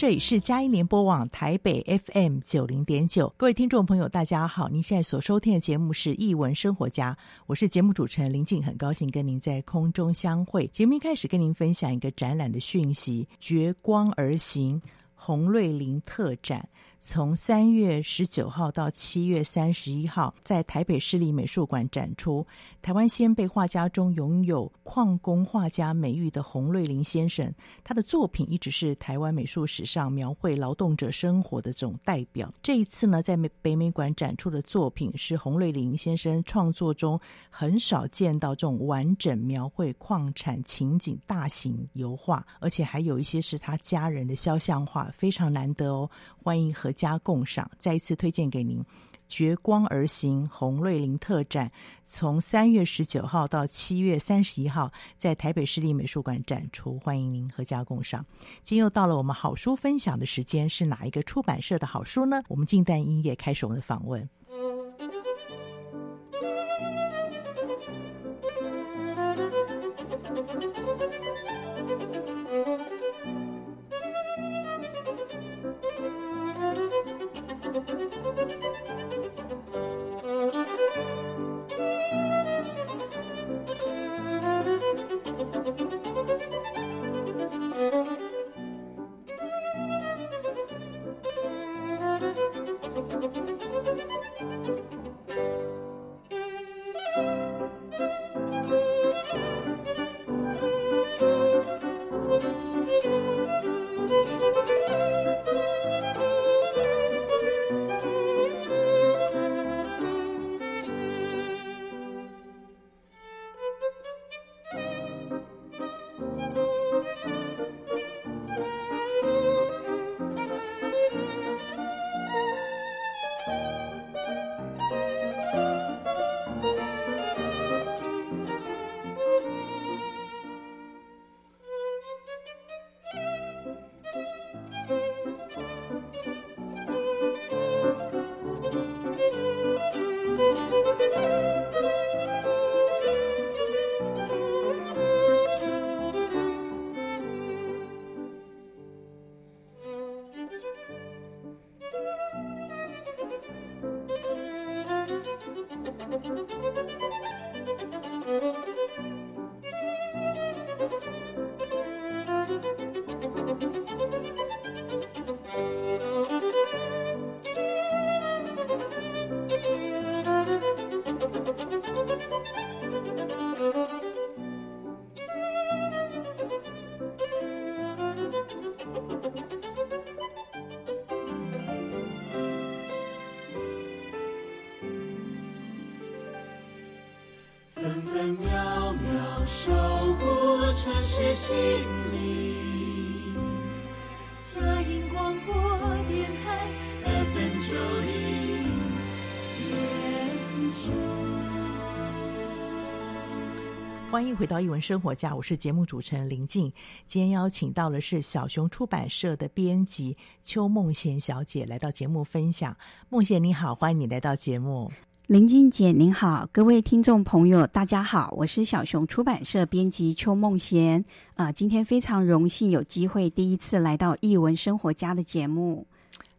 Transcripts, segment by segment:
这里是佳音联播网台北 FM 九零点九，各位听众朋友，大家好！您现在所收听的节目是《译文生活家》，我是节目主持人林静，很高兴跟您在空中相会。节目一开始跟您分享一个展览的讯息：绝光而行洪瑞林特展。从三月十九号到七月三十一号，在台北市立美术馆展出。台湾先辈画家中拥有矿工画家美誉的洪瑞麟先生，他的作品一直是台湾美术史上描绘劳动者生活的这种代表。这一次呢，在北美馆展出的作品是洪瑞麟先生创作中很少见到这种完整描绘矿产情景大型油画，而且还有一些是他家人的肖像画，非常难得哦。欢迎和阖家共赏，再一次推荐给您。绝光而行红瑞林特展，从三月十九号到七月三十一号，在台北市立美术馆展出，欢迎您阖家共赏。今又到了我们好书分享的时间，是哪一个出版社的好书呢？我们静待音乐开始我们的访问。城市心灵，佳音广播电台 FM 九零。欢迎回到一文生活家，我是节目主持人林静。今天邀请到的是小熊出版社的编辑邱梦贤小姐来到节目分享。梦贤你好，欢迎你来到节目。林静姐您好，各位听众朋友大家好，我是小熊出版社编辑邱梦贤啊、今天非常荣幸有机会第一次来到艺文生活家的节目，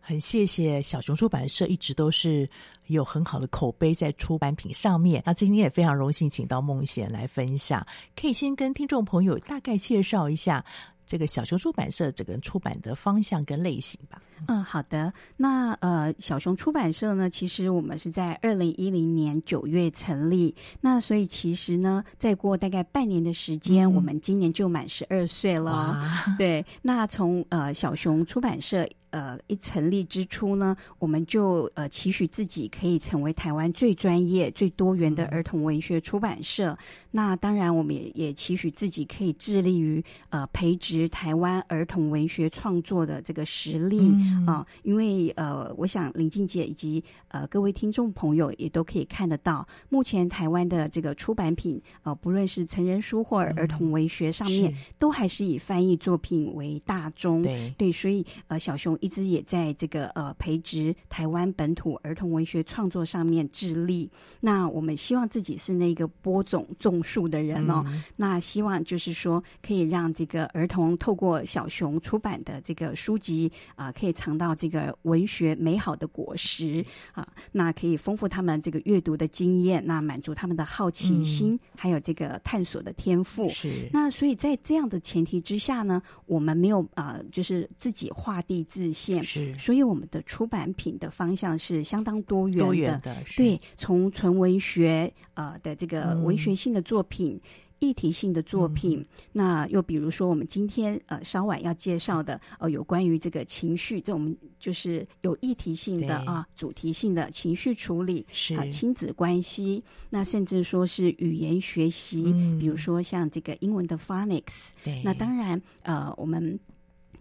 很谢谢小熊出版社一直都是有很好的口碑在出版品上面，那今天也非常荣幸请到梦贤来分享，可以先跟听众朋友大概介绍一下。这个小熊出版社整个出版的方向跟类型吧。嗯，好的。那呃，小熊出版社呢，其实我们是在二零一零年九月成立。那所以其实呢，再过大概半年的时间，嗯、我们今年就满十二岁了。对，那从呃小熊出版社。呃，一成立之初呢，我们就呃期许自己可以成为台湾最专业、最多元的儿童文学出版社。嗯、那当然，我们也也期许自己可以致力于呃培植台湾儿童文学创作的这个实力啊。因为呃，我想林静姐以及呃各位听众朋友也都可以看得到，目前台湾的这个出版品呃，不论是成人书或儿童文学上面，嗯、都还是以翻译作品为大宗。对对，所以呃，小熊。一直也在这个呃培植台湾本土儿童文学创作上面致力。那我们希望自己是那个播种种树的人哦。嗯、那希望就是说，可以让这个儿童透过小熊出版的这个书籍啊、呃，可以尝到这个文学美好的果实啊。那可以丰富他们这个阅读的经验，那满足他们的好奇心，嗯、还有这个探索的天赋。是。那所以在这样的前提之下呢，我们没有啊、呃，就是自己画地自。限是，所以我们的出版品的方向是相当多元的。多元的，对，从纯文学呃的这个文学性的作品、嗯、议题性的作品，嗯、那又比如说我们今天呃稍晚要介绍的呃有关于这个情绪，这我们就是有议题性的啊，主题性的情绪处理是。啊，亲子关系，那甚至说是语言学习，嗯、比如说像这个英文的 phonics，对，那当然呃我们。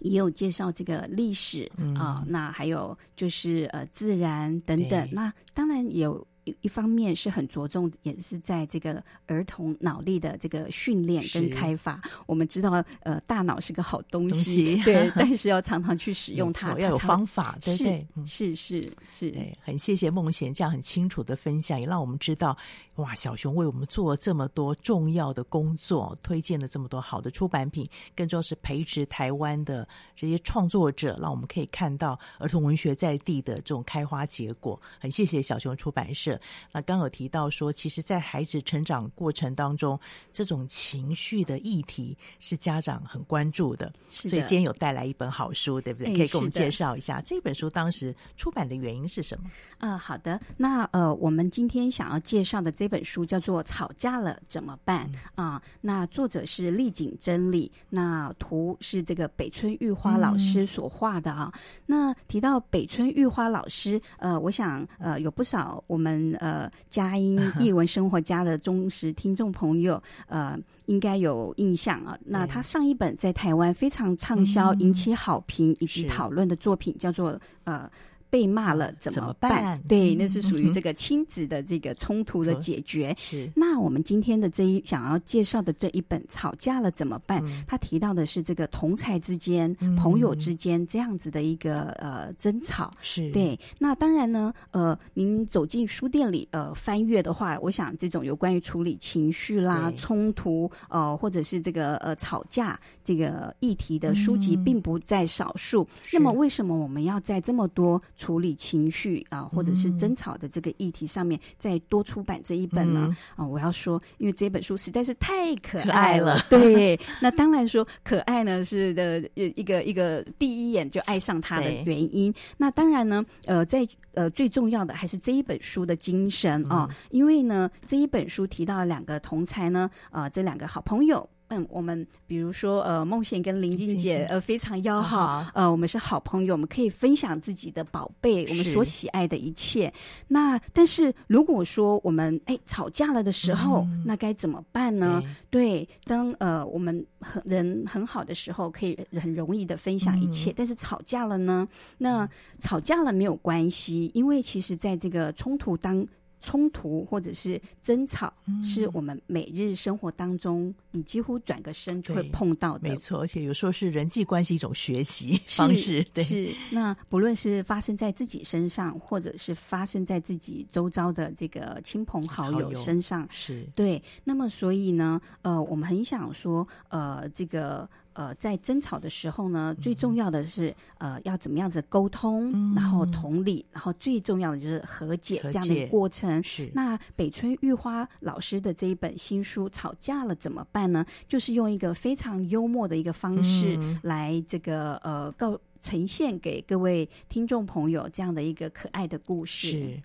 也有介绍这个历史啊、嗯。呃，那还有就是呃自然等等，那当然有。一一方面是很着重，也是在这个儿童脑力的这个训练跟开发。我们知道，呃，大脑是个好东西，东西对，但是要常常去使用它，要有方法，对不对？是是是，对，很谢谢孟贤这样很清楚的分享，也让我们知道，哇，小熊为我们做了这么多重要的工作，推荐了这么多好的出版品，更重要是培植台湾的这些创作者，让我们可以看到儿童文学在地的这种开花结果。很谢谢小熊出版社。那刚有提到说，其实，在孩子成长过程当中，这种情绪的议题是家长很关注的。所以今天有带来一本好书，对不对？哎、可以给我们介绍一下这本书当时出版的原因是什么？啊、呃，好的。那呃，我们今天想要介绍的这本书叫做《吵架了怎么办》啊、嗯呃。那作者是丽景真理，那图是这个北村玉花老师所画的啊。嗯、那提到北村玉花老师，呃，我想呃，有不少我们。呃，佳音 译文生活家的忠实听众朋友，呃，应该有印象啊。那他上一本在台湾非常畅销、引起好评以及讨论的作品，叫做呃。被骂了怎么办？么办对，那是属于 这个亲子的这个冲突的解决。是。那我们今天的这一想要介绍的这一本《吵架了怎么办》，嗯、他提到的是这个同才之间、嗯、朋友之间这样子的一个呃争吵。是。对。那当然呢，呃，您走进书店里呃翻阅的话，我想这种有关于处理情绪啦、冲突呃或者是这个呃吵架这个议题的书籍并不在少数。嗯、那么为什么我们要在这么多处理情绪啊，或者是争吵的这个议题上面，再多出版这一本呢？嗯、啊，我要说，因为这本书实在是太可爱了。对，那当然说可爱呢，是的一个一个第一眼就爱上它的原因。那当然呢，呃，在呃最重要的还是这一本书的精神啊，嗯、因为呢这一本书提到了两个同才呢，啊、呃，这两个好朋友。嗯，我们比如说，呃，梦娴跟林静姐，呃，非常要好，啊、呃，我们是好朋友，我们可以分享自己的宝贝，我们所喜爱的一切。那但是如果说我们哎吵架了的时候，嗯、那该怎么办呢？对，对，当呃我们很人很好的时候，可以很容易的分享一切，嗯、但是吵架了呢？那吵架了没有关系，因为其实在这个冲突当。冲突或者是争吵，是我们每日生活当中，你几乎转个身就会碰到的。没错，而且有时候是人际关系一种学习方式。对，是，那不论是发生在自己身上，或者是发生在自己周遭的这个亲朋好友身上，是对。那么所以呢，呃，我们很想说，呃，这个呃，在争吵的时候呢，最重要的是呃，要怎么样子沟通，嗯、然后同理，然后最重要的就是和解这样的一个过程。是那北村玉花老师的这一本新书《吵架了怎么办》呢？就是用一个非常幽默的一个方式来这个、嗯、呃告呈现给各位听众朋友这样的一个可爱的故事。是。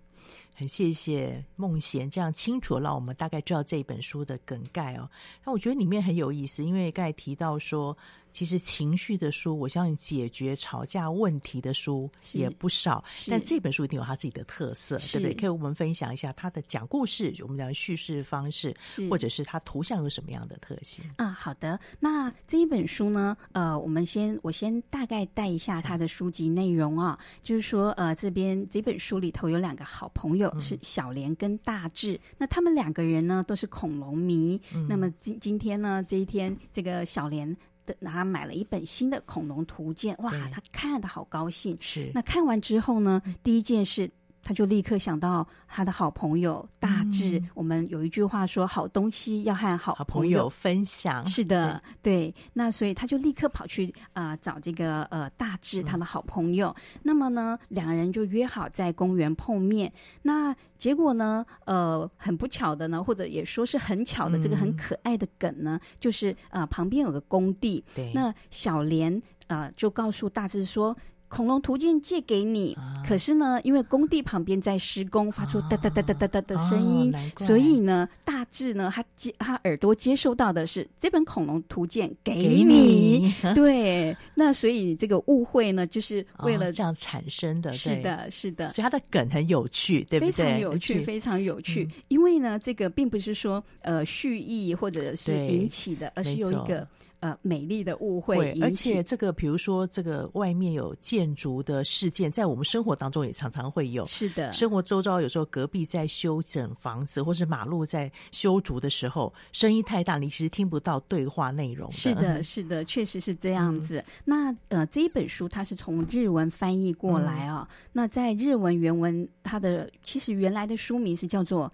很谢谢孟娴这样清楚让我们大概知道这本书的梗概哦。那我觉得里面很有意思，因为刚才提到说。其实情绪的书，我相信解决吵架问题的书也不少，但这本书一定有它自己的特色，对不对？可以我们分享一下它的讲故事，我们讲叙事方式，或者是它图像有什么样的特性？啊？好的，那这一本书呢，呃，我们先我先大概带一下它的书籍内容啊，就是说，呃，这边这本书里头有两个好朋友，嗯、是小莲跟大志，那他们两个人呢都是恐龙迷，嗯、那么今今天呢这一天，这个小莲。他买了一本新的《恐龙图鉴》，哇，他看的好高兴。是，那看完之后呢，第一件事。他就立刻想到他的好朋友大志。嗯、我们有一句话说：“好东西要和好朋友，分享。”是的，对，对。那所以他就立刻跑去啊、呃、找这个呃大志他的好朋友。嗯、那么呢，两个人就约好在公园碰面。那结果呢，呃，很不巧的呢，或者也说是很巧的，这个很可爱的梗呢，嗯、就是呃旁边有个工地。对。那小莲呃就告诉大志说。恐龙图鉴借给你，啊、可是呢，因为工地旁边在施工，发出哒哒哒哒哒哒的声音，哦、所以呢，大致呢，他接他耳朵接收到的是这本恐龙图鉴给你，给你。对，那所以这个误会呢，就是为了、哦、这样产生的，是的，是的，所以它的梗很有趣，对不对？非常有趣，非常有趣，嗯、因为呢，这个并不是说呃蓄意或者是引起的，而是有一个。呃，美丽的误会，而且这个，比如说这个外面有建筑的事件，在我们生活当中也常常会有。是的，生活周遭有时候隔壁在修整房子，或是马路在修筑的时候，声音太大，你其实听不到对话内容。是的，是的，确实是这样子。嗯、那呃，这一本书它是从日文翻译过来啊、哦。嗯、那在日文原文，它的其实原来的书名是叫做《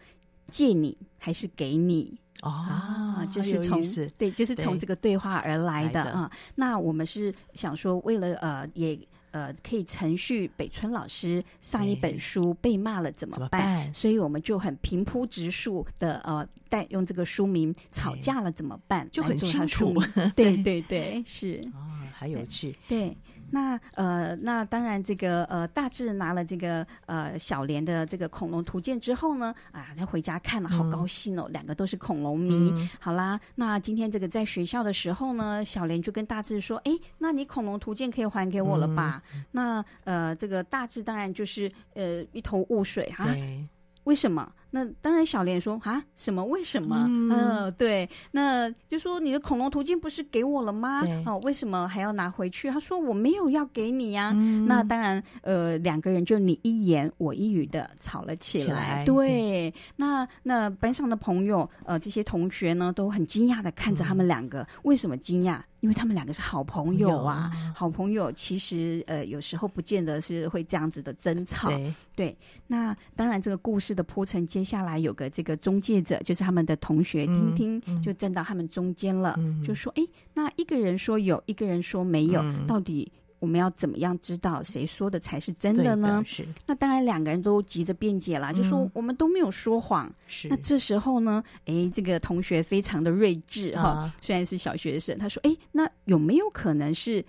借你还是给你》。哦，啊，就是从对，就是从这个对话而来的啊。那我们是想说，为了呃，也呃，可以承续北村老师上一本书《被骂了怎么办》？所以我们就很平铺直述的呃，带用这个书名《吵架了怎么办》，就很清楚。对对对，是哦，还有趣，对。那呃，那当然，这个呃，大志拿了这个呃小莲的这个恐龙图鉴之后呢，啊，他回家看了，好高兴哦，嗯、两个都是恐龙迷。嗯、好啦，那今天这个在学校的时候呢，小莲就跟大志说：“哎，那你恐龙图鉴可以还给我了吧？”嗯、那呃，这个大志当然就是呃一头雾水哈，为什么？那当然，小莲说啊，什么？为什么？嗯、呃，对，那就说你的恐龙图鉴不是给我了吗？对哦，为什么还要拿回去？他说我没有要给你呀、啊。嗯、那当然，呃，两个人就你一言我一语的吵了起来。起来对，对那那班上的朋友，呃，这些同学呢，都很惊讶的看着他们两个。嗯、为什么惊讶？因为他们两个是好朋友啊，啊，好朋友其实呃有时候不见得是会这样子的争吵。对，对，那当然这个故事的铺陈，接下来有个这个中介者，就是他们的同学听听，嗯、就站到他们中间了，嗯、就说：“哎，那一个人说有，一个人说没有，嗯、到底？”我们要怎么样知道谁说的才是真的呢？是。那当然，两个人都急着辩解啦，嗯、就说我们都没有说谎。是。那这时候呢，哎，这个同学非常的睿智哈，啊、虽然是小学生，他说：“哎，那有没有可能是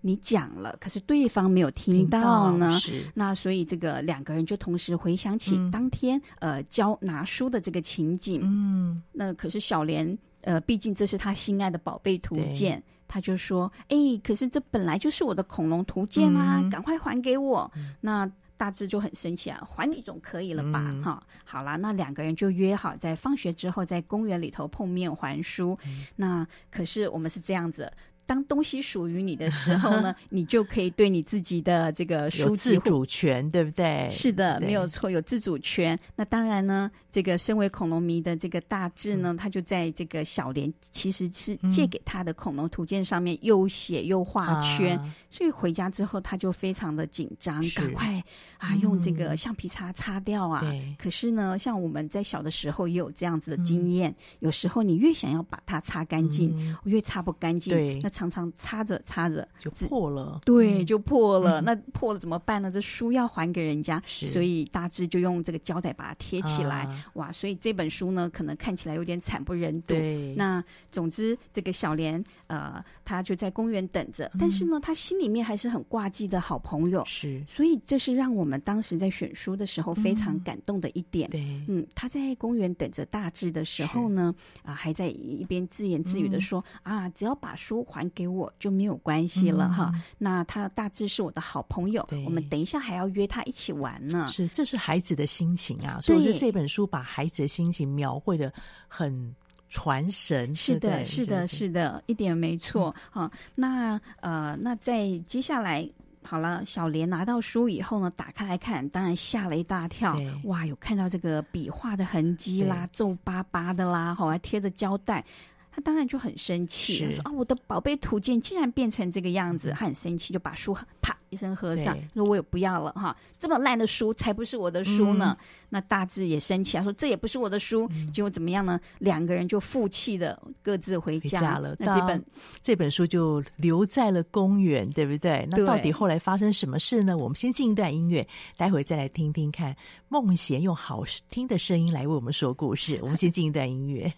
你讲了，可是对方没有听到呢？”到是。那所以这个两个人就同时回想起当天、嗯、呃交拿书的这个情景。嗯。那可是小莲呃，毕竟这是他心爱的宝贝图鉴。他就说：“哎，可是这本来就是我的恐龙图鉴啊，嗯、赶快还给我！”嗯、那大志就很生气啊，还你总可以了吧？哈、嗯，好啦，那两个人就约好在放学之后在公园里头碰面还书。嗯、那可是我们是这样子。当东西属于你的时候呢，你就可以对你自己的这个书籍有自主权，对不对？是的，没有错，有自主权。那当然呢，这个身为恐龙迷的这个大志呢，嗯、他就在这个小莲其实是借给他的恐龙图鉴上面又写又画圈，嗯、所以回家之后他就非常的紧张，赶快啊用这个橡皮擦擦掉啊。嗯、可是呢，像我们在小的时候也有这样子的经验，嗯、有时候你越想要把它擦干净，嗯、越擦不干净。常常擦着擦着就破了，对，就破了。嗯、那破了怎么办呢？这书要还给人家，所以大致就用这个胶带把它贴起来。啊、哇，所以这本书呢，可能看起来有点惨不忍睹。那总之这个小莲呃，他就在公园等着，嗯、但是呢，他心里面还是很挂记的好朋友。是，所以这是让我们当时在选书的时候非常感动的一点。嗯、对，嗯，他在公园等着大致的时候呢，啊、呃，还在一边自言自语的说、嗯、啊，只要把书还给我就没有关系了、嗯、哈。那他大致是我的好朋友，我们等一下还要约他一起玩呢。是，这是孩子的心情啊。所以我觉得这本书把孩子的心情描绘的很传神。是的，是的，是的，一点没错。哈、嗯，那呃，那在接下来。好了，小莲拿到书以后呢，打开来看，当然吓了一大跳。哇，有看到这个笔画的痕迹啦，皱巴巴的啦，好，还贴着胶带。他当然就很生气，说啊，我的宝贝图鉴竟然变成这个样子，嗯、他很生气，就把书啪一声合上，说我也不要了哈，这么烂的书才不是我的书呢。嗯、那大志也生气啊，说这也不是我的书，嗯、结果怎么样呢？两个人就负气的各自回家，回家了。那这本这本书就留在了公园，对不对？那到底后来发生什么事呢？我们先进一段音乐，待会再来听听看孟娴用好听的声音来为我们说故事。我们先进一段音乐。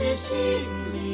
是心里。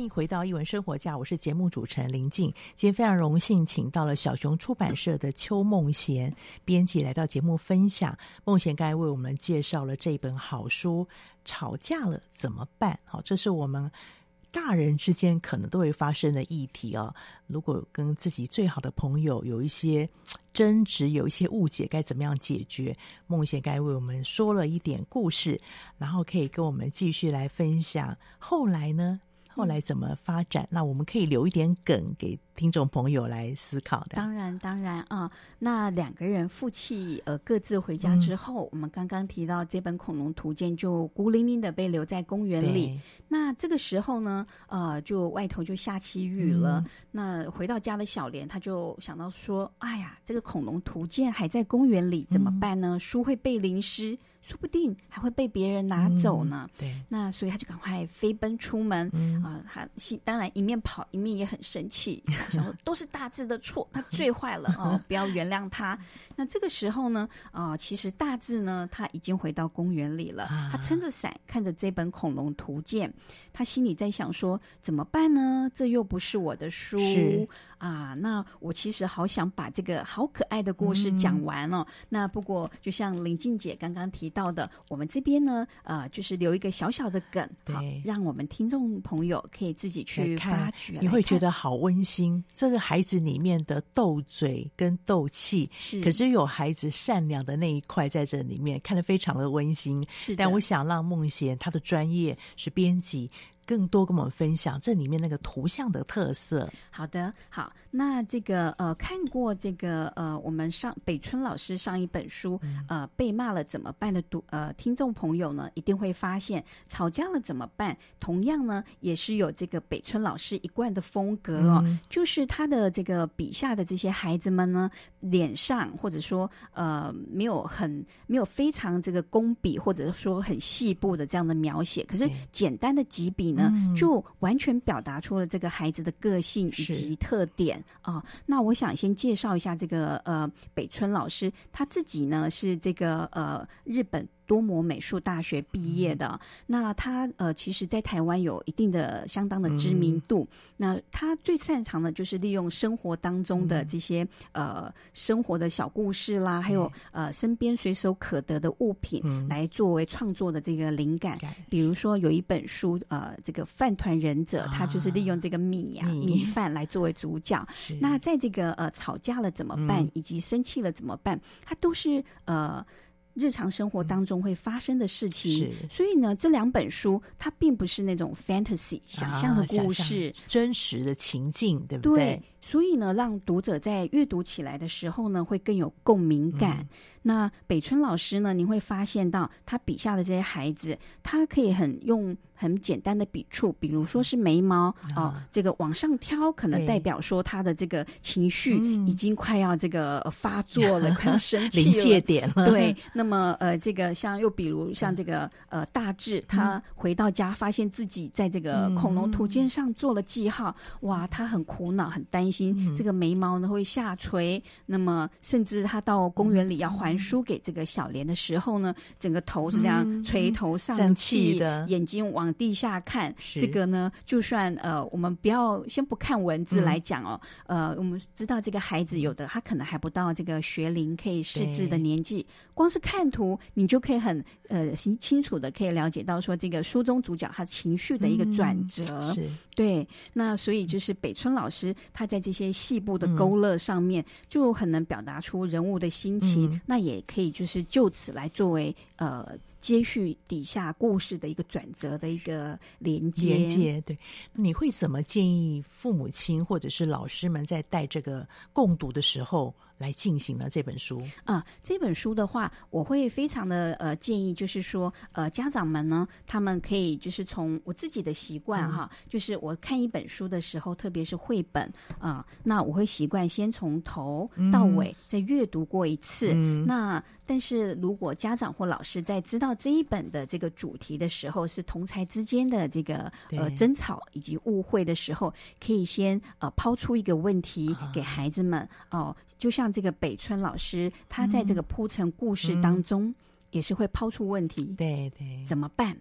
欢迎回到一文生活家，我是节目主持人林静。今天非常荣幸，请到了小熊出版社的邱梦贤编辑来到节目分享。梦贤刚才为我们介绍了这本好书《吵架了怎么办》。好，这是我们大人之间可能都会发生的议题哦。如果跟自己最好的朋友有一些争执，有一些误解，该怎么样解决？梦贤该为我们说了一点故事，然后可以跟我们继续来分享。后来呢？后来怎么发展？那我们可以留一点梗给听众朋友来思考的。当然，当然啊。那两个人负气呃各自回家之后，嗯、我们刚刚提到这本《恐龙图鉴》就孤零零的被留在公园里。那这个时候呢，呃，就外头就下起雨了。嗯、那回到家的小莲，他就想到说：“哎呀，这个《恐龙图鉴》还在公园里，怎么办呢？嗯、书会被淋湿。”说不定还会被别人拿走呢。嗯、对，那所以他就赶快飞奔出门。啊、嗯呃，他当然一面跑一面也很生气，想说 都是大智的错，他最坏了啊、哦，不要原谅他。那这个时候呢，啊、呃，其实大智呢，他已经回到公园里了。他撑着伞，看着这本恐龙图鉴，他心里在想说：怎么办呢？这又不是我的书。啊，那我其实好想把这个好可爱的故事讲完哦。嗯、那不过，就像林静姐刚刚提到的，我们这边呢，呃，就是留一个小小的梗，对好，让我们听众朋友可以自己去发掘，你会觉得好温馨。这个孩子里面的斗嘴跟斗气，是，可是有孩子善良的那一块在这里面，看得非常的温馨。是，但我想让梦娴她的专业是编辑。更多跟我们分享这里面那个图像的特色。好的，好，那这个呃，看过这个呃，我们上北村老师上一本书、嗯、呃，被骂了怎么办的读呃听众朋友呢，一定会发现吵架了怎么办？同样呢，也是有这个北村老师一贯的风格哦，嗯、就是他的这个笔下的这些孩子们呢，脸上或者说呃，没有很没有非常这个工笔或者说很细部的这样的描写，可是简单的几笔呢。嗯、就完全表达出了这个孩子的个性以及特点啊、那我想先介绍一下这个呃北村老师，他自己呢是这个呃日本。多摩美术大学毕业的。嗯、那他呃，其实在台湾有一定的相当的知名度。嗯、那他最擅长的就是利用生活当中的这些、嗯、呃生活的小故事啦，还有、嗯、呃身边随手可得的物品，来作为创作的这个灵感。嗯、比如说有一本书，呃，这个饭团忍者，他就是利用这个米呀、啊、米，米饭来作为主角。那在这个呃吵架了怎么办，嗯、以及生气了怎么办，他都是呃。日常生活当中会发生的事情，嗯、所以呢，这两本书它并不是那种 fantasy 想象的故事，啊、真实的情境，对不对？对，所以呢，让读者在阅读起来的时候呢，会更有共鸣感。嗯那北村老师呢？您会发现到他笔下的这些孩子，他可以很用很简单的笔触，比如说是眉毛哦、呃，这个往上挑，可能代表说他的这个情绪已经快要这个发作了，嗯、快要生气了，临界点了。对，那么呃，这个像又比如像这个呃大志，他回到家发现自己在这个恐龙图鉴上做了记号，哇，他很苦恼，很担心这个眉毛呢会下垂，那么甚至他到公园里要还。输给这个小莲的时候呢，整个头是这样垂头丧气的，眼睛往地下看。这个呢，就算呃，我们不要先不看文字来讲哦，嗯、呃，我们知道这个孩子有的他可能还不到这个学龄可以识字的年纪，光是看图，你就可以很呃清清楚的可以了解到说这个书中主角他情绪的一个转折。对，那所以就是北村老师他在这些细部的勾勒上面，就很能表达出人物的心情。嗯、那也可以就是就此来作为呃接续底下故事的一个转折的一个连接。连接对，你会怎么建议父母亲或者是老师们在带这个共读的时候来进行呢？这本书啊，这本书的话，我会非常的呃建议，就是说呃家长们呢，他们可以就是从我自己的习惯哈，嗯、就是我看一本书的时候，特别是绘本啊、呃，那我会习惯先从头到尾再阅读过一次。嗯、那但是如果家长或老师在知道这一本的这个主题的时候，是同才之间的这个呃争吵以及误会的时候，可以先呃抛出一个问题给孩子们哦。呃就像这个北村老师，他在这个铺陈故事当中，也是会抛出问题。对对，怎么办？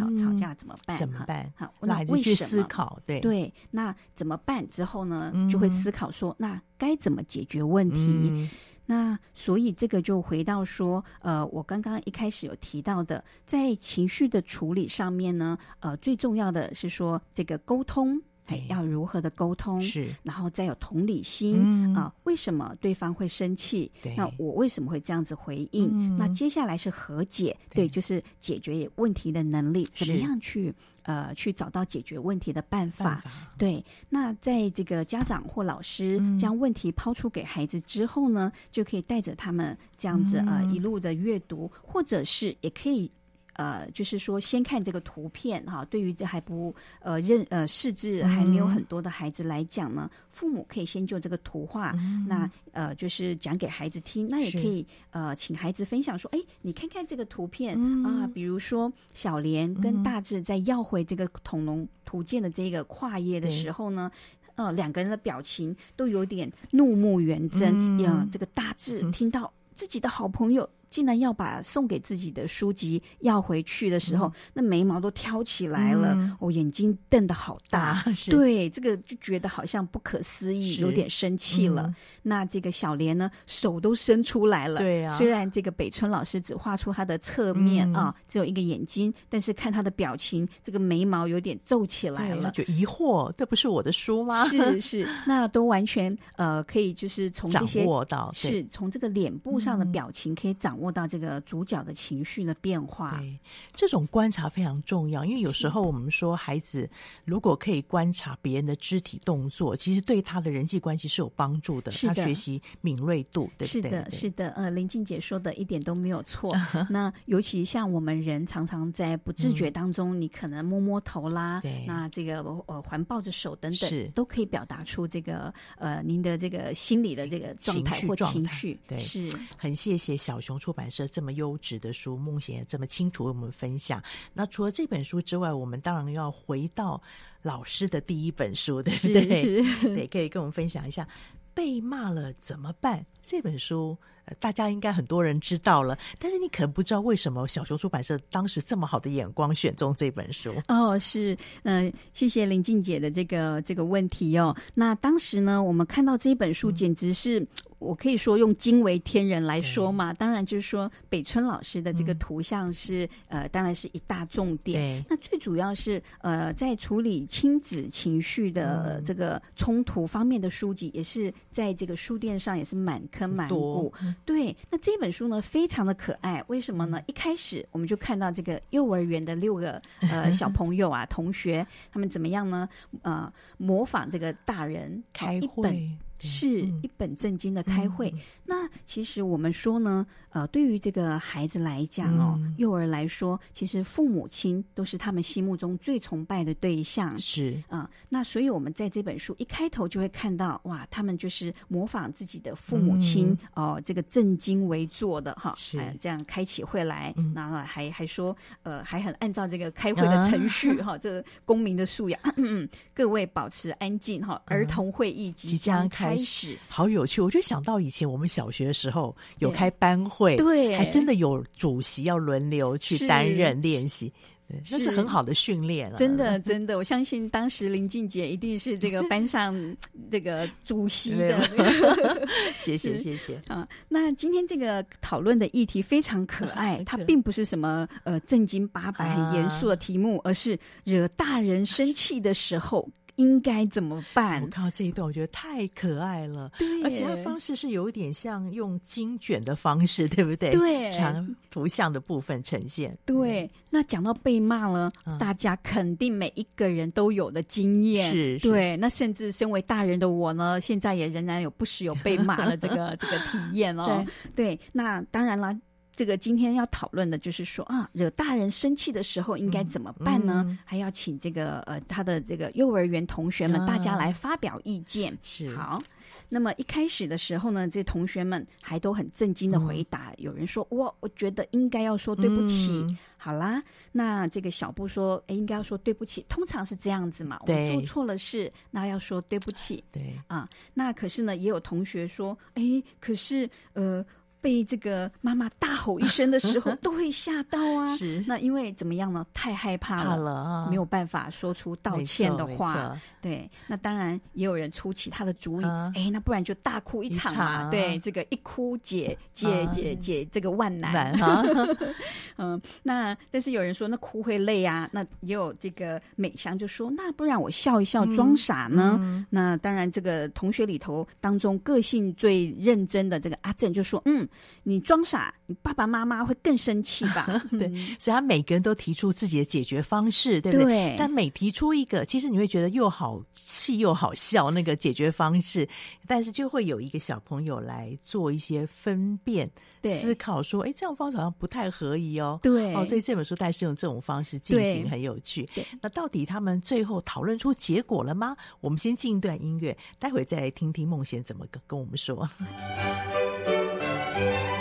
好，吵架怎么办？怎么办？好，那为什么？去思考。对对，那怎么办？之后呢，就会思考说，那该怎么解决问题？那所以这个就回到说，呃，我刚刚一开始有提到的，在情绪的处理上面呢，呃，最重要的是说这个沟通。哎，要如何的沟通？是，然后再有同理心、嗯、啊？为什么对方会生气？对，那我为什么会这样子回应？嗯、那接下来是和解，对，对，就是解决问题的能力，怎么样去呃去找到解决问题的办法？办法对，那在这个家长或老师将问题抛出给孩子之后呢，嗯、就可以带着他们这样子呃一路的阅读，或者是也可以。呃，就是说，先看这个图片哈。对于这还不呃认呃识字还没有很多的孩子来讲呢，嗯、父母可以先就这个图画，嗯、那呃就是讲给孩子听。那也可以呃请孩子分享说，哎，你看看这个图片、嗯、啊，比如说小莲跟大志在要回这个恐龙图鉴的这个跨页的时候呢，对呃，两个人的表情都有点怒目圆睁。呀、嗯，这个大志听到自己的好朋友。竟然要把送给自己的书籍要回去的时候，嗯、那眉毛都挑起来了，嗯、哦，眼睛瞪得好大，大对，这个就觉得好像不可思议，有点生气了。嗯、那这个小莲呢，手都伸出来了，对啊。虽然这个北村老师只画出他的侧面、嗯、啊，只有一个眼睛，但是看他的表情，这个眉毛有点皱起来了，就疑惑，这不是我的书吗？是是，那都完全呃可以就是从这些掌握到，是从这个脸部上的表情可以掌握。摸到这个主角的情绪的变化，对，这种观察非常重要。因为有时候我们说，孩子如果可以观察别人的肢体动作，其实对他的人际关系是有帮助的。是的，他学习敏锐度，对不对？是的，是的。呃，林静姐说的一点都没有错。那尤其像我们人，常常在不自觉当中，嗯、你可能摸摸头啦，对，那这个呃环抱着手等等，是都可以表达出这个呃您的这个心理的这个状态或情绪。对，是很谢谢小熊出版社这么优质的书，孟贤也这么清楚为我们分享。那除了这本书之外，我们当然要回到老师的第一本书，对不对？对，可以跟我们分享一下《被骂了怎么办》这本书。大家应该很多人知道了，但是你可能不知道为什么小熊出版社当时这么好的眼光选中这本书。哦，是，嗯、呃，谢谢林静姐的这个这个问题哦。那当时呢，我们看到这本书，简直是。嗯我可以说用惊为天人来说嘛，当然就是说北村老师的这个图像是、嗯、呃，当然是一大重点。那最主要是呃，在处理亲子情绪的这个冲突方面的书籍，也是在这个书店上也是满坑满谷。对，那这本书呢，非常的可爱。为什么呢？一开始我们就看到这个幼儿园的六个呃 小朋友啊，同学他们怎么样呢？呃，模仿这个大人开会。是一本正经的开会。嗯、那其实我们说呢，呃，对于这个孩子来讲哦，嗯、幼儿来说，其实父母亲都是他们心目中最崇拜的对象。是。啊、呃，那所以我们在这本书一开头就会看到，哇，他们就是模仿自己的父母亲哦、嗯。呃，这个正襟危坐的哈，是、呃、这样开起会来，嗯、然后还还说，呃，还很按照这个开会的程序哈、啊，这个公民的素养，嗯，各位保持安静哈，儿童会议即将开。开始。好有趣，我就想到以前我们小学的时候有开班会，对，还真的有主席要轮流去担任练习，对，那是很好的训练了。真的，真的，我相信当时玲静姐一定是这个班上 这个主席的。谢谢，谢谢。啊。那今天这个讨论的议题非常可爱，它并不是什么呃正经八百、很严肃的题目，而是惹大人生气的时候。应该怎么办？我看到这一段，我觉得太可爱了。对，而且它方式是有一点像用经卷的方式，对不对？对，长图像的部分呈现。对，那讲到被骂了，嗯，大家肯定每一个人都有的经验。是，是，对。那甚至身为大人的我呢，现在也仍然有不时有被骂的这个 这个体验哦。对，对，那当然了。这个今天要讨论的就是说啊，惹大人生气的时候应该怎么办呢？嗯嗯、还要请这个呃他的这个幼儿园同学们、啊、大家来发表意见。是好，那么一开始的时候呢，这同学们还都很震惊的回答。嗯、有人说哇，我觉得应该要说对不起。嗯、好啦，那这个小布说，哎，应该要说对不起。通常是这样子嘛，我做错了事，那要说对不起。对啊，那可是呢，也有同学说，哎，可是呃。被这个妈妈大吼一声的时候，都会吓到啊。是，那因为怎么样呢？太害怕了，怕了啊，没有办法说出道歉的话。对，那当然也有人出其他的主意。哎、嗯，那不然就大哭一场嘛。场对，这个一哭解解解解这个万难。嗯，那但是有人说那哭会累啊。那也有这个美香就说，那不然我笑一笑装傻呢？嗯嗯、那当然，这个同学里头当中个性最认真的这个阿正就说，嗯。你装傻，你爸爸妈妈会更生气吧？对，所以他每个人都提出自己的解决方式，对不对？对。但每提出一个，其实你会觉得又好气又好笑，那个解决方式，但是就会有一个小朋友来做一些分辨、对思考，说：“哎，这样方式好像不太合宜哦。”对。哦，所以这本书大概是用这种方式进行，很有趣。那到底他们最后讨论出结果了吗？我们先进一段音乐，待会再来听听梦贤怎么跟跟我们说。城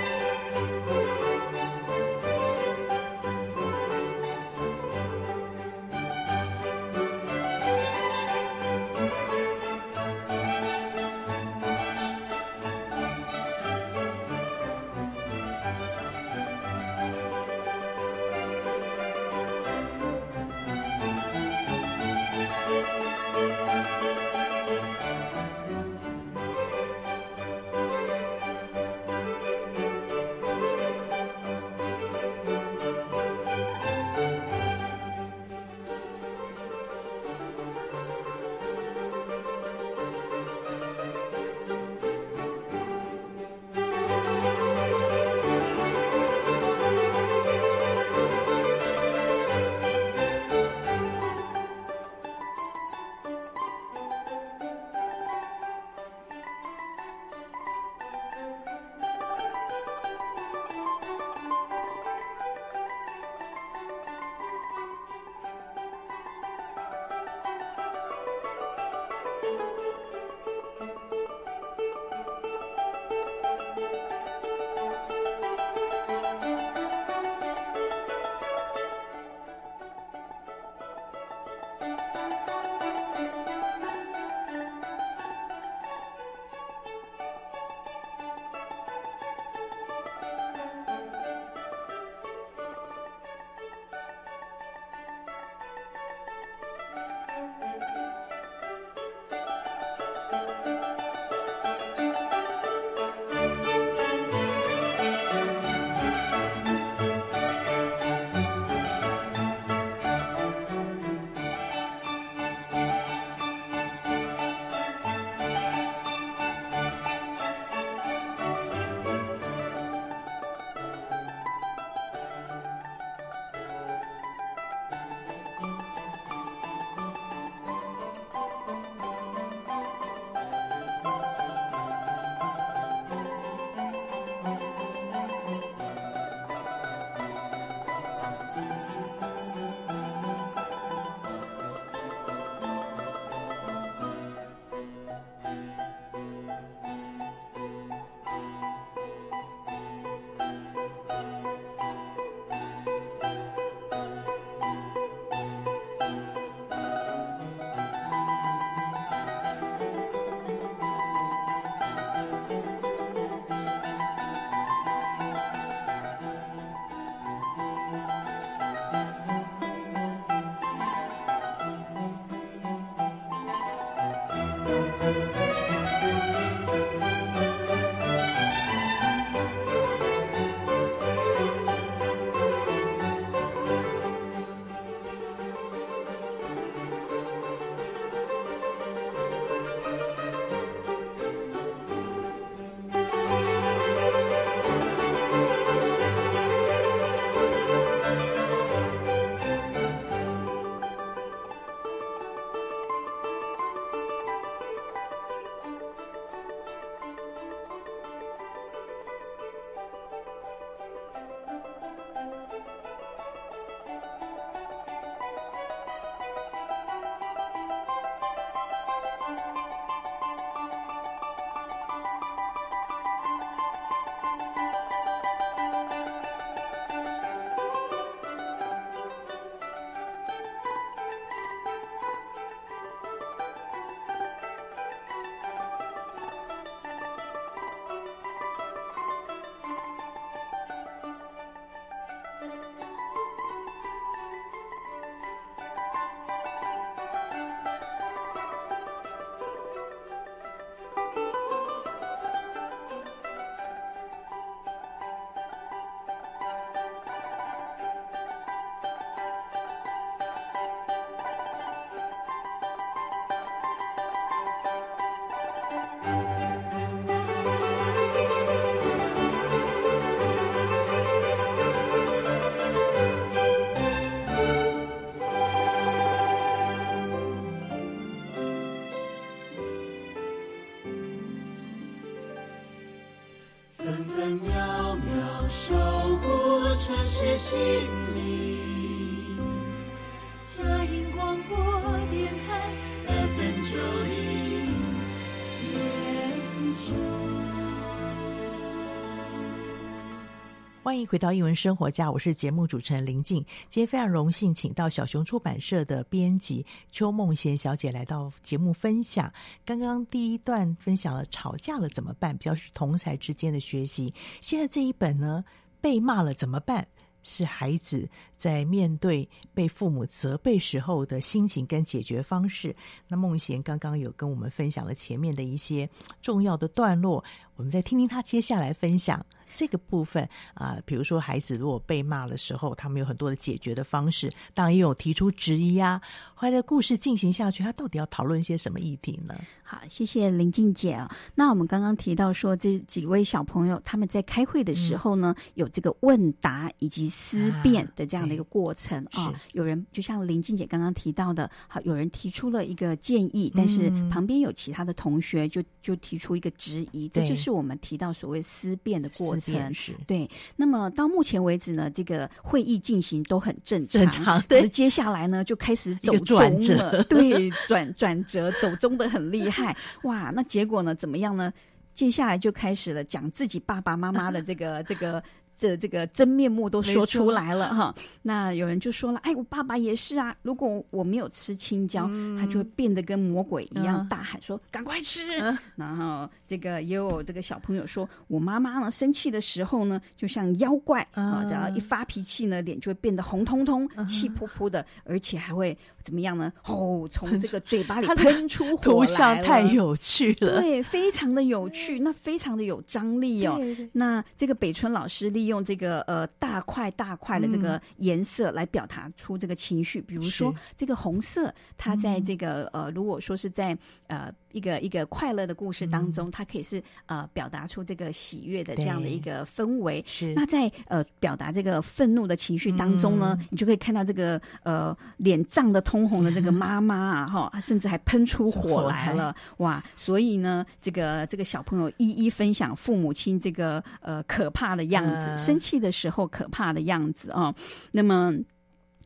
欢迎回到英文生活家，我是节目主持人林静。今天非常荣幸，请到小熊出版社的编辑邱梦贤小姐来到节目分享。刚刚第一段分享了吵架了怎么办，比较是同才之间的学习。现在这一本呢？被骂了怎么办？是孩子在面对被父母责备时候的心情跟解决方式。那梦贤刚刚有跟我们分享了前面的一些重要的段落，我们再听听他接下来分享这个部分啊、呃。比如说，孩子如果被骂的时候，他们有很多的解决的方式，当然也有提出质疑啊。后来的故事进行下去，他到底要讨论些什么议题呢？好，谢谢林静姐啊。那我们刚刚提到说，这几位小朋友他们在开会的时候呢，嗯、有这个问答以及思辨的这样的一个过程啊。啊有人就像林静姐刚刚提到的，好，有人提出了一个建议，但是旁边有其他的同学就就提出一个质疑，这就是我们提到所谓思辨的过程。是对。那么到目前为止呢，这个会议进行都很正常。正常。对。接下来呢，就开始走中了。对，转转折走中的很厉害。哇，那结果呢？怎么样呢？接下来就开始了讲自己爸爸妈妈的这个这个。这这个真面目都说出来了哈，那有人就说了，哎，我爸爸也是啊，如果我没有吃青椒，嗯、他就会变得跟魔鬼一样，大喊说、嗯、赶快吃。嗯、然后这个也有这个小朋友说，我妈妈呢生气的时候呢，就像妖怪啊，嗯、只要一发脾气呢，脸就会变得红彤彤、气扑扑的，而且还会怎么样呢？哦，从这个嘴巴里喷出火来。图像太有趣了，对，非常的有趣，那非常的有张力哦。那这个北村老师利用。用这个呃大块大块的这个颜色来表达出这个情绪，嗯、比如说这个红色，它在这个、嗯、呃，如果说是在呃。一个一个快乐的故事当中，嗯、它可以是呃表达出这个喜悦的这样的一个氛围。是那在呃表达这个愤怒的情绪当中呢，嗯、你就可以看到这个呃脸涨得通红的这个妈妈啊，哈、嗯，甚至还喷出火来了，哇！所以呢，这个这个小朋友一一分享父母亲这个呃可怕的样子，呃、生气的时候可怕的样子啊、哦。那么。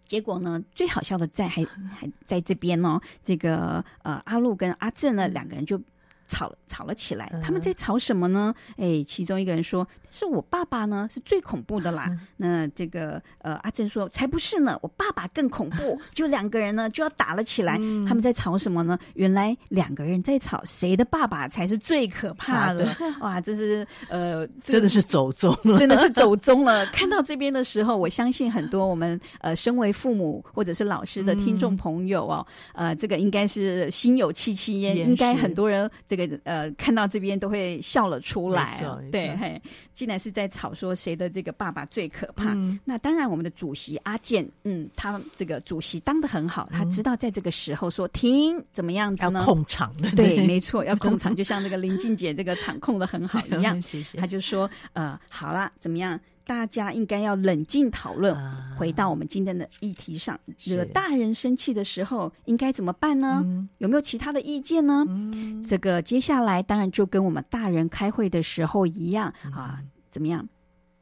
结果呢，最好笑的在还还在这边呢、哦。这个呃，阿路跟阿正呢两个人就吵吵了起来。他们在吵什么呢？哎，其中一个人说：“是我爸爸呢是最恐怖的啦。嗯、那这个呃，阿正说才不是呢，我爸爸更恐怖。就两个人呢就要打了起来。嗯、他们在吵什么呢？原来两个人在吵谁的爸爸才是最可怕的。哇，这是呃，真的是走中了，真的是走中了。看到这边的时候，我相信很多我们呃身为父母或者是老师的听众朋友哦，嗯、呃，这个应该是心有戚戚焉，应该很多人这个呃看到这边都会笑了出来。对，嘿。既然是在吵说谁的这个爸爸最可怕，嗯、那当然我们的主席阿健，嗯，他这个主席当的很好，他知道在这个时候说停，怎么样子呢？要控场的，对，没错，要控场，就像那个林静姐这个场控的很好一样。谢谢。他就说，呃，好啦，怎么样？大家应该要冷静讨论。啊、回到我们今天的议题上，惹大人生气的时候应该怎么办呢？嗯、有没有其他的意见呢？嗯、这个接下来当然就跟我们大人开会的时候一样、嗯、啊，怎么样？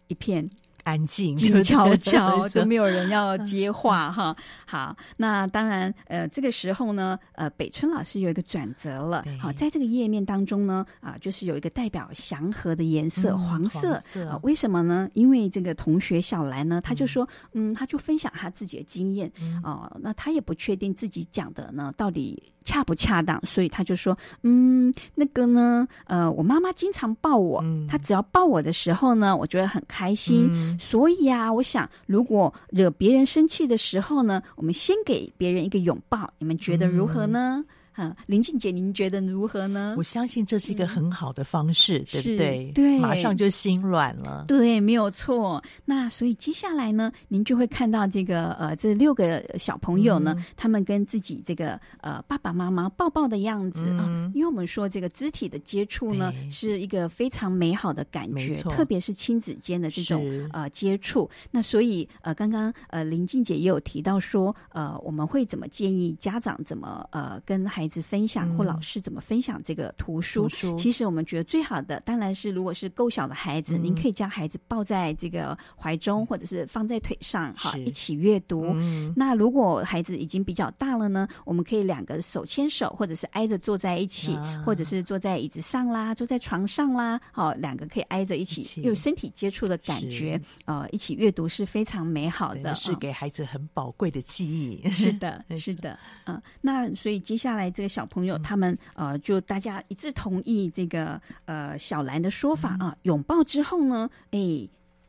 一片。安静，静悄悄，都没有人要接话哈。好，那当然，呃，这个时候呢，呃，北村老师有一个转折了。好，在这个页面当中呢，啊，就是有一个代表祥和的颜色，黄色。啊，为什么呢？因为这个同学小兰呢，他就说，嗯，他就分享他自己的经验。哦，那他也不确定自己讲的呢，到底。恰不恰当？所以他就说：“嗯，那个呢，呃，我妈妈经常抱我，嗯、她只要抱我的时候呢，我觉得很开心。嗯、所以啊，我想，如果惹别人生气的时候呢，我们先给别人一个拥抱，你们觉得如何呢？”嗯嗯，林静姐，您觉得如何呢？我相信这是一个很好的方式，嗯、对不对？对，马上就心软了。对，没有错。那所以接下来呢，您就会看到这个呃，这六个小朋友呢，嗯、他们跟自己这个呃爸爸妈妈抱抱的样子啊、嗯呃。因为我们说这个肢体的接触呢，是一个非常美好的感觉，特别是亲子间的这种呃接触。那所以呃，刚刚呃林静姐也有提到说，呃，我们会怎么建议家长怎么呃跟孩子孩子分享或老师怎么分享这个图书？其实我们觉得最好的当然是，如果是够小的孩子，嗯、您可以将孩子抱在这个怀中，或者是放在腿上，哈一起阅读。嗯、那如果孩子已经比较大了呢，我们可以两个手牵手，或者是挨着坐在一起，啊、或者是坐在椅子上啦，坐在床上啦，好，两个可以挨着一起，一起。有身体接触的感觉，呃，一起阅读是非常美好的，是给孩子很宝贵的记忆。是的，是的，嗯，那所以接下来。这个小朋友，他们呃，就大家一致同意这个呃小兰的说法啊。拥抱之后呢，哎，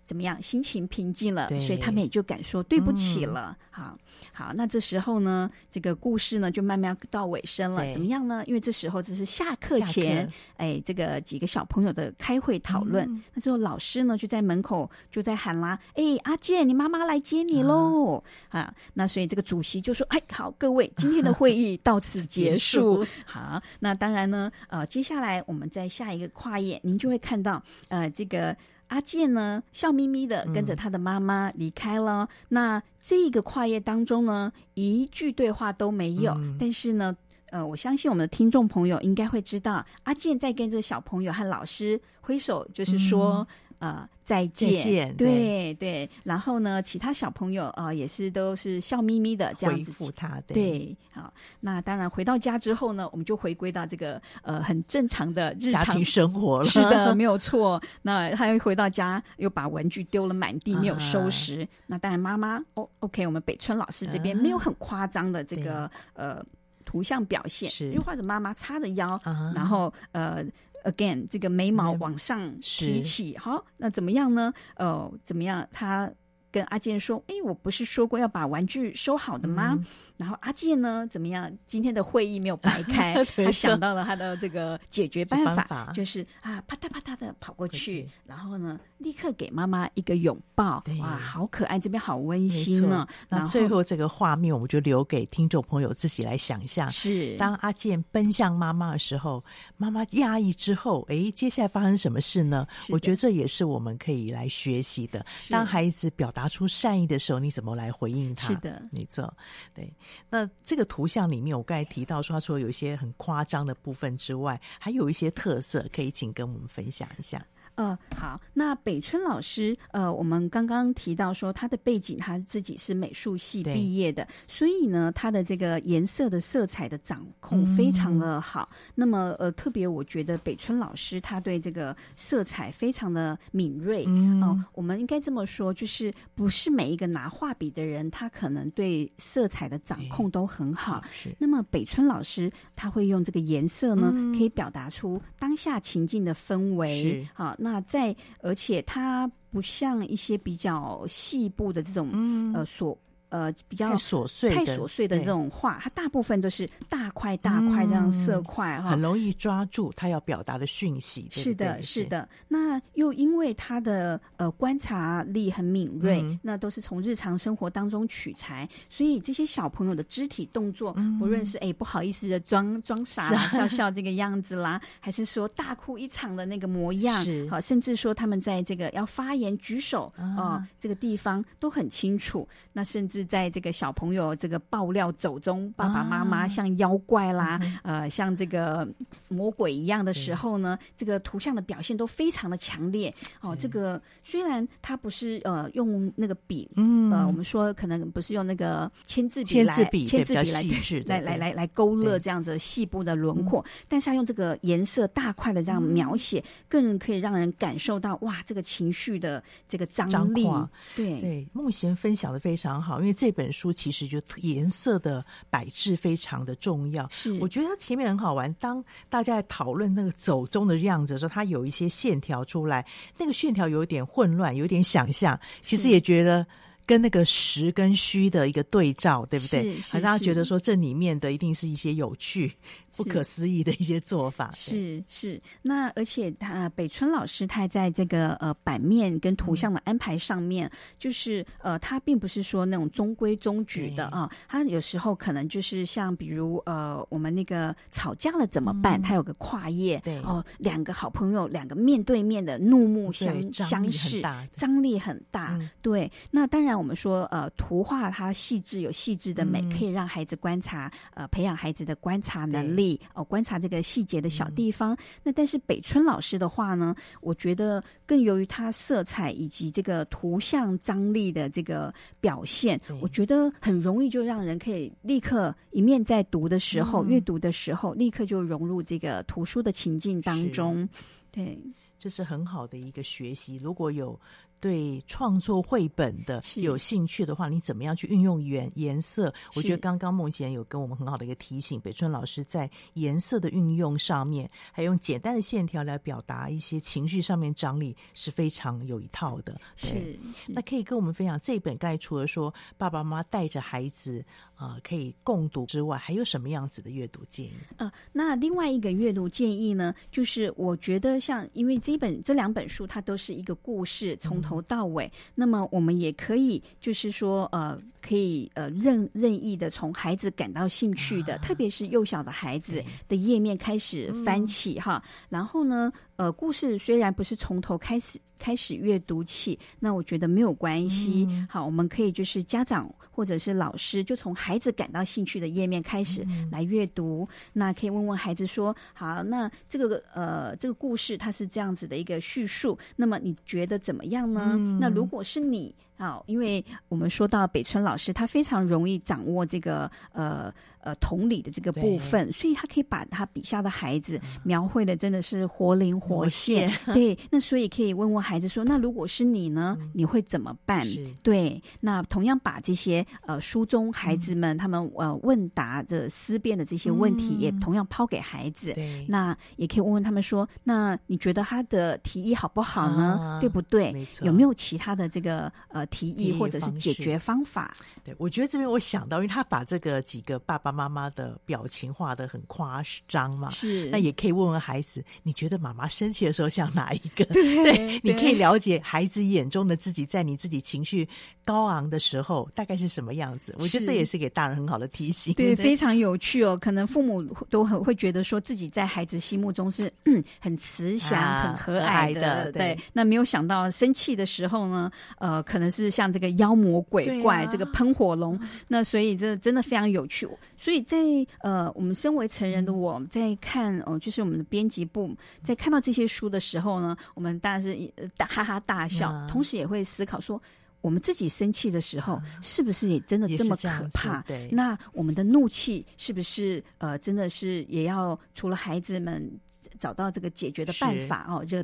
怎么样？心情平静了，所以他们也就敢说对不起了。嗯、好。好，那这时候呢，这个故事呢就慢慢到尾声了。怎么样呢？因为这时候这是下课前，课哎，这个几个小朋友的开会讨论。嗯、那之后老师呢就在门口就在喊啦：“哎，阿健，你妈妈来接你喽！”啊，啊，那所以这个主席就说：“哎，好，各位，今天的会议到此结束。结束”好，那当然呢，呃，接下来我们在下一个跨页，您就会看到，呃，这个。阿健呢，笑眯眯的跟着他的妈妈离开了。嗯、那这个跨页当中呢，一句对话都没有。嗯、但是呢，呃，我相信我们的听众朋友应该会知道，阿健在跟着小朋友和老师挥手，就是说。嗯呃，再见，再见对对，对。然后呢，其他小朋友啊、呃，也是都是笑眯眯的这样子回复他。对，对，好。那当然回到家之后呢，我们就回归到这个呃很正常的日常家庭生活了。是的，没有错。那他又回到家，又把文具丢了满地，没有收拾。啊、那当然妈妈，哦，OK，我们北村老师这边没有很夸张的这个、啊、呃图像表现，是又或者妈妈叉着腰，啊、然后呃。Again，这个眉毛往上提起，好，那怎么样呢？呃，怎么样？他跟阿健说：“哎，我不是说过要把玩具收好的吗？”嗯然后阿健呢，怎么样？今天的会议没有白 开，他想到了他的这个解决办法，办法就是啊，啪嗒啪嗒的跑过去，然后呢，立刻给妈妈一个拥抱。对哇，好可爱，这边好温馨呢。那最后这个画面，我们就留给听众朋友自己来想象。是，当阿健奔向妈妈的时候，妈妈压抑之后，哎，接下来发生什么事呢？我觉得这也是我们可以来学习的。当孩子表达出善意的时候，你怎么来回应他？是的，没错，对。那这个图像里面，我刚才提到说，他说有一些很夸张的部分之外，还有一些特色，可以请跟我们分享一下。呃，好，那北村老师，呃，我们刚刚提到说他的背景，他自己是美术系毕业的，所以呢，他的这个颜色的色彩的掌控非常的好。嗯、那么，呃，特别我觉得北村老师他对这个色彩非常的敏锐。嗯、呃，我们应该这么说，就是不是每一个拿画笔的人，他可能对色彩的掌控都很好。是。那么北村老师他会用这个颜色呢，嗯、可以表达出当下情境的氛围。是。好。那在，而且它不像一些比较细部的这种、嗯、呃所。呃，比较琐碎、太琐碎的这种话，它大部分都是大块大块这样色块哈、嗯，很容易抓住他要表达的讯息。对对是的，是的。那又因为他的呃观察力很敏锐，嗯、那都是从日常生活当中取材，所以这些小朋友的肢体动作，嗯、不论是哎不好意思的装装傻啦、啊、笑笑这个样子啦，还是说大哭一场的那个模样，是好，甚至说他们在这个要发言举手啊、呃、这个地方都很清楚，那甚至。是在这个小朋友这个爆料走中，爸爸妈妈像妖怪啦，啊、呃，像这个魔鬼一样的时候呢，这个图像的表现都非常的强烈。哦，这个虽然他不是呃用那个笔，嗯，呃，我们说可能不是用那个签字笔来签字笔来细致来来来来勾勒这样子细部的轮廓，但是他用这个颜色大块的这样描写，更可以让人感受到哇，这个情绪的这个张力。对。对，孟娴分享的非常好。因为这本书其实就颜色的摆置非常的重要，是我觉得它前面很好玩。当大家在讨论那个走钟的样子的时候，它有一些线条出来，那个线条有点混乱，有点想象，其实也觉得。跟那个实跟虚的一个对照，对不对？是，是，让大家觉得说这里面的一定是一些有趣、不可思议的一些做法。是是。那而且他北村老师他在这个呃版面跟图像的安排上面，嗯、就是呃他并不是说那种中规中矩的啊，他有时候可能就是像比如呃我们那个吵架了怎么办？他、嗯、有个跨页，对哦，两个好朋友两个面对面的怒目相相视，张力很大。嗯、对，那当然。我们说，呃，图画它细致有细致的美，嗯、可以让孩子观察，呃，培养孩子的观察能力，哦、呃，观察这个细节的小地方。嗯、那但是北村老师的话呢，我觉得更由于他色彩以及这个图像张力的这个表现，我觉得很容易就让人可以立刻一面在读的时候，阅、嗯、读的时候，立刻就融入这个图书的情境当中。对，这是很好的一个学习。如果有。对创作绘本的有兴趣的话，你怎么样去运用颜颜色？我觉得刚刚孟贤有跟我们很好的一个提醒，北村老师在颜色的运用上面，还用简单的线条来表达一些情绪上面张力，是非常有一套的。对是，是那可以跟我们分享这一本，刚才除了说爸爸妈妈带着孩子啊、呃、可以共读之外，还有什么样子的阅读建议？呃，那另外一个阅读建议呢，就是我觉得像因为这本这两本书，它都是一个故事，从头到尾，那么我们也可以，就是说，呃，可以呃任任意的从孩子感到兴趣的，啊、特别是幼小的孩子的页面开始翻起哈，嗯、然后呢，呃，故事虽然不是从头开始。开始阅读起，那我觉得没有关系。嗯、好，我们可以就是家长或者是老师，就从孩子感到兴趣的页面开始来阅读。嗯、那可以问问孩子说：“好，那这个呃这个故事它是这样子的一个叙述，那么你觉得怎么样呢？嗯、那如果是你。”好，因为我们说到北村老师，他非常容易掌握这个呃呃同理的这个部分，所以他可以把他笔下的孩子描绘的真的是活灵活现。嗯、对，那所以可以问问孩子说，那如果是你呢，你会怎么办？对，那同样把这些呃书中孩子们他们呃问答的思辨的这些问题，也同样抛给孩子。那也可以问问他们说，那你觉得他的提议好不好呢？啊、对不对？没。有没有其他的这个呃？提议或者是解决方法，对，我觉得这边我想到，因为他把这个几个爸爸妈妈的表情画的很夸张嘛，是，那也可以问问孩子，你觉得妈妈生气的时候像哪一个？对，对，你可以了解孩子眼中的自己，在你自己情绪高昂的时候，大概是什么样子？我觉得这也是给大人很好的提醒，对，对，非常有趣哦。可能父母都很会觉得说自己在孩子心目中是嗯很慈祥、啊、很和蔼的，的对，对。那没有想到生气的时候呢，呃，可能是。像这个妖魔鬼怪，啊、这个喷火龙，那所以这真的非常有趣。所以在呃，我们身为成人的我在看哦、呃，就是我们的编辑部在看到这些书的时候呢，我们当然是大哈哈大笑，嗯、同时也会思考说，我们自己生气的时候，是不是也真的这么可怕？对，那我们的怒气是不是呃，真的是也要除了孩子们找到这个解决的办法哦？就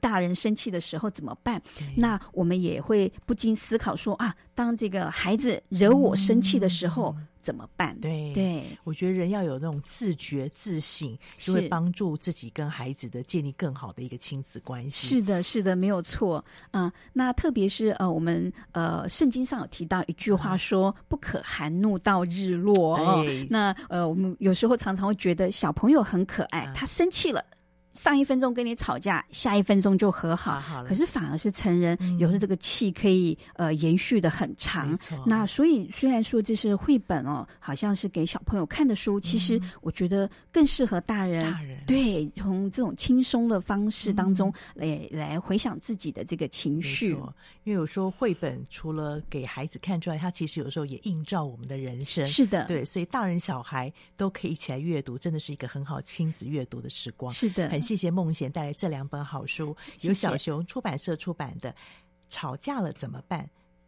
大人生气的时候怎么办？那我们也会不禁思考说啊，当这个孩子惹我生气的时候。嗯怎么办？对对，我觉得人要有那种自觉自省，就会帮助自己跟孩子的建立更好的一个亲子关系。是的，是的，没有错。啊、呃，那特别是呃，我们呃，圣经上有提到一句话说：“嗯、不可含怒到日落。”哦，那呃，我们有时候常常会觉得小朋友很可爱，嗯、他生气了。上一分钟跟你吵架，下一分钟就和好。好可是反而是成人，嗯、有时候这个气可以呃延续的很长。那所以虽然说这是绘本哦，好像是给小朋友看的书，嗯、其实我觉得更适合大人。大人对，从这种轻松的方式当中来、嗯、来回想自己的这个情绪。因为有时候绘本除了给孩子看之外，它其实有时候也映照我们的人生。是的。对，所以大人小孩都可以一起来阅读，真的是一个很好亲子阅读的时光。是的。很谢谢梦贤带来这两本好书，由小熊出版社出版的《吵架了怎么办》。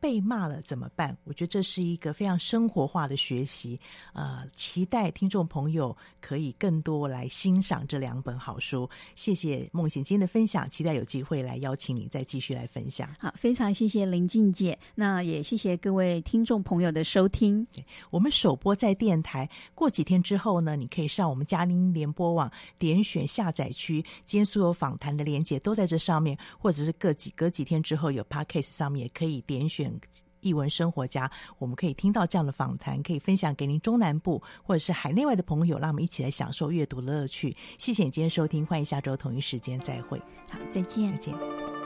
被骂了怎么办？我觉得这是一个非常生活化的学习，呃，期待听众朋友可以更多来欣赏这两本好书。谢谢梦娴今天的分享，期待有机会来邀请你再继续来分享。好，非常谢谢林静姐，那也谢谢各位听众朋友的收听。我们首播在电台，过几天之后呢，你可以上我们嘉音联播网点选下载区，今天所有访谈的连接都在这上面，或者是隔几隔几天之后有 Podcast 上面也可以点选。艺文生活家，我们可以听到这样的访谈，可以分享给您中南部或者是海内外的朋友，让我们一起来享受阅读的乐趣。谢谢你今天收听，欢迎下周同一时间再会。好，再见，再见。